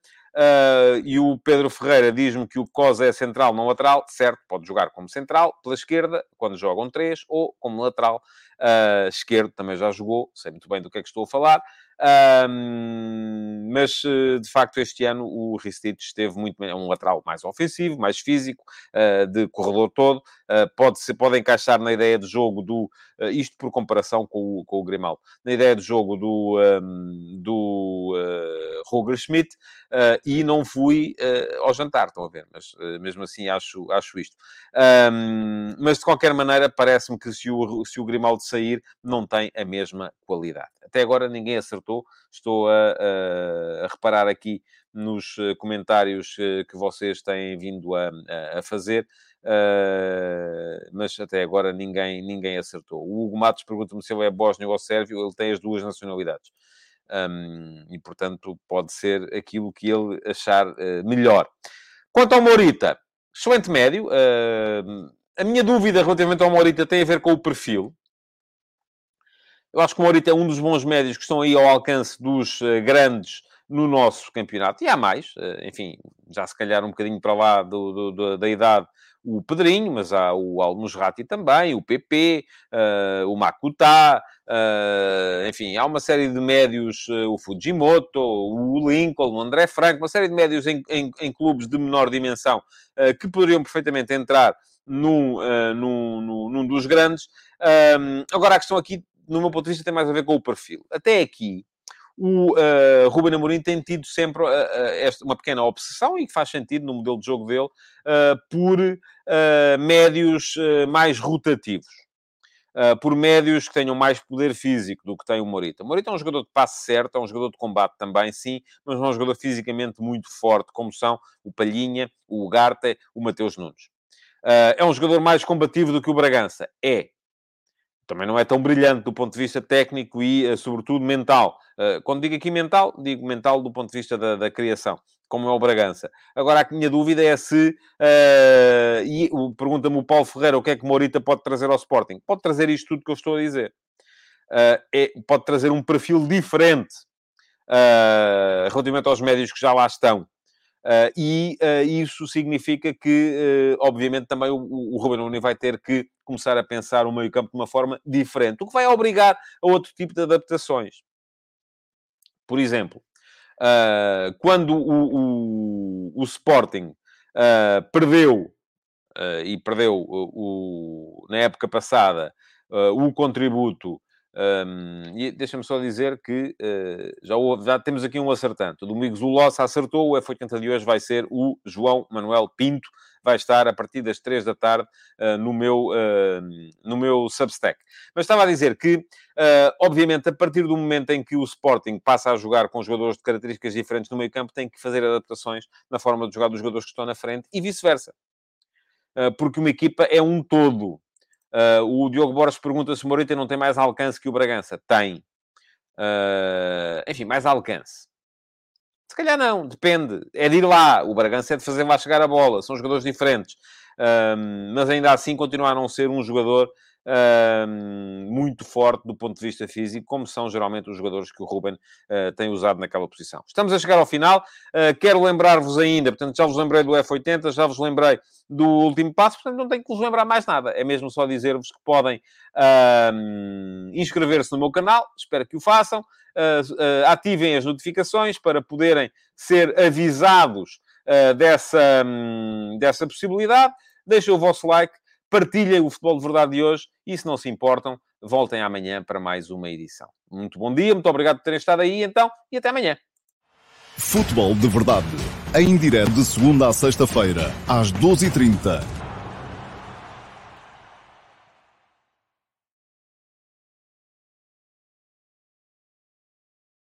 e o Pedro Ferreira diz-me que o Cosa é central, não lateral. Certo, pode jogar como central, pela esquerda, quando jogam três, ou como lateral esquerdo, também já jogou. Sei muito bem do que é que estou a falar. Um, mas, eh, de facto, este ano o Ristich esteve muito... É um lateral mais ofensivo, mais físico, uh, de corredor todo. Uh, pode, -se, pode encaixar na ideia de jogo do... Uh, isto por comparação com o, com o Grimaldo. Na ideia de jogo do, um, do Roger Schmidt. e não fui ao jantar, estão a ver. Mas, mesmo assim, acho, acho isto. Um, mas, de qualquer maneira, parece-me que se o, se o Grimaldo sair, não tem a mesma qualidade. Até agora ninguém acertou. Estou a, a, a reparar aqui nos eh, comentários eh, que vocês têm vindo a, a fazer, uh, mas até agora ninguém, ninguém acertou. O Hugo Matos pergunta-me se ele é bósnio ou sérvio, ele tem as duas nacionalidades. Um, e, portanto, pode ser aquilo que ele achar uh, melhor. Quanto ao Morita, excelente médio. Uh, a minha dúvida relativamente ao Morita tem a ver com o perfil. Eu acho que o Morita é um dos bons médios que estão aí ao alcance dos uh, grandes no nosso campeonato. E há mais, uh, enfim, já se calhar um bocadinho para lá do, do, do, da idade, o Pedrinho, mas há o Almusrati também, o PP, uh, eh, o Makuta, enfim, há uma série de médios, o Fujimoto, o Lincoln, o André Franco, uma série de médios em, em, em clubes de menor dimensão que poderiam perfeitamente entrar num, num, num, num dos grandes. agora, a questão aqui no meu ponto de vista, tem mais a ver com o perfil. Até aqui, o uh, Ruben Amorim tem tido sempre uh, uh, esta, uma pequena obsessão, e que faz sentido no modelo de jogo dele, uh, por médios mais rotativos. por médios que tenham mais poder físico do que tem o Morita. O Morita é um jogador de passe certo, é um jogador de combate também, sim, mas não é um jogador fisicamente muito forte, como são o Palhinha, o Ugarte, o Mateus Nunes. é um jogador mais combativo do que o Bragança? É, também não é tão brilhante do ponto de vista técnico e, eh, sobretudo, mental. Eh, quando digo aqui mental, digo mental do ponto de vista da, da criação, como é o Bragança. Agora, a minha dúvida é se... Uh, e pergunta-me o Paulo Ferreira o que é que Morita pode trazer ao Sporting. Pode trazer isto tudo que eu estou a dizer. Uh, é, pode trazer um perfil diferente uh, relativamente aos médios que já lá estão. Uh, e uh, isso significa que, uh, obviamente, também o, o Ruben Amorim vai ter que começar a pensar o meio-campo de uma forma diferente, o que vai obrigar a outro tipo de adaptações. Por exemplo, quando o, o, Sporting perdeu, e perdeu na época passada, o contributo um, e deixa-me só dizer que uh, já, houve, já, temos aqui um acertante. O Domingos Ulossa acertou, o F80 de hoje vai ser o João Manuel Pinto, vai estar a partir das 3 da tarde uh, no, meu, uh, no meu Substack. Mas estava a dizer que, uh, obviamente, a partir do momento em que o Sporting passa a jogar com jogadores de características diferentes no meio campo, tem que fazer adaptações na forma de jogar dos jogadores que estão na frente e vice-versa. porque uma equipa é um todo. O Diogo Borges pergunta se o Morita não tem mais alcance que o Bragança. Tem. enfim, mais alcance se calhar não, depende. É de ir lá. O Bragança é de fazer lá chegar a bola. São jogadores diferentes. Um, mas ainda assim continuar a não ser um jogador muito forte do ponto de vista físico, como são geralmente os jogadores que o Ruben uh, tem usado naquela posição. Estamos a chegar ao final. Uh, quero lembrar-vos ainda, portanto, já vos lembrei do F80, já vos lembrei do último passo, portanto, não tenho que vos lembrar mais nada. É mesmo só dizer-vos que podem inscrever-se no meu canal, espero que o façam uh, ativem as notificações para poderem ser avisados dessa, um, dessa possibilidade. Deixem o vosso like, partilhem o Futebol de Verdade de hoje e, se não se importam, voltem amanhã para mais uma edição. Muito bom dia, muito obrigado por terem estado aí, então, e até amanhã. Futebol de Verdade, em direto de segunda a sexta-feira, às 12h30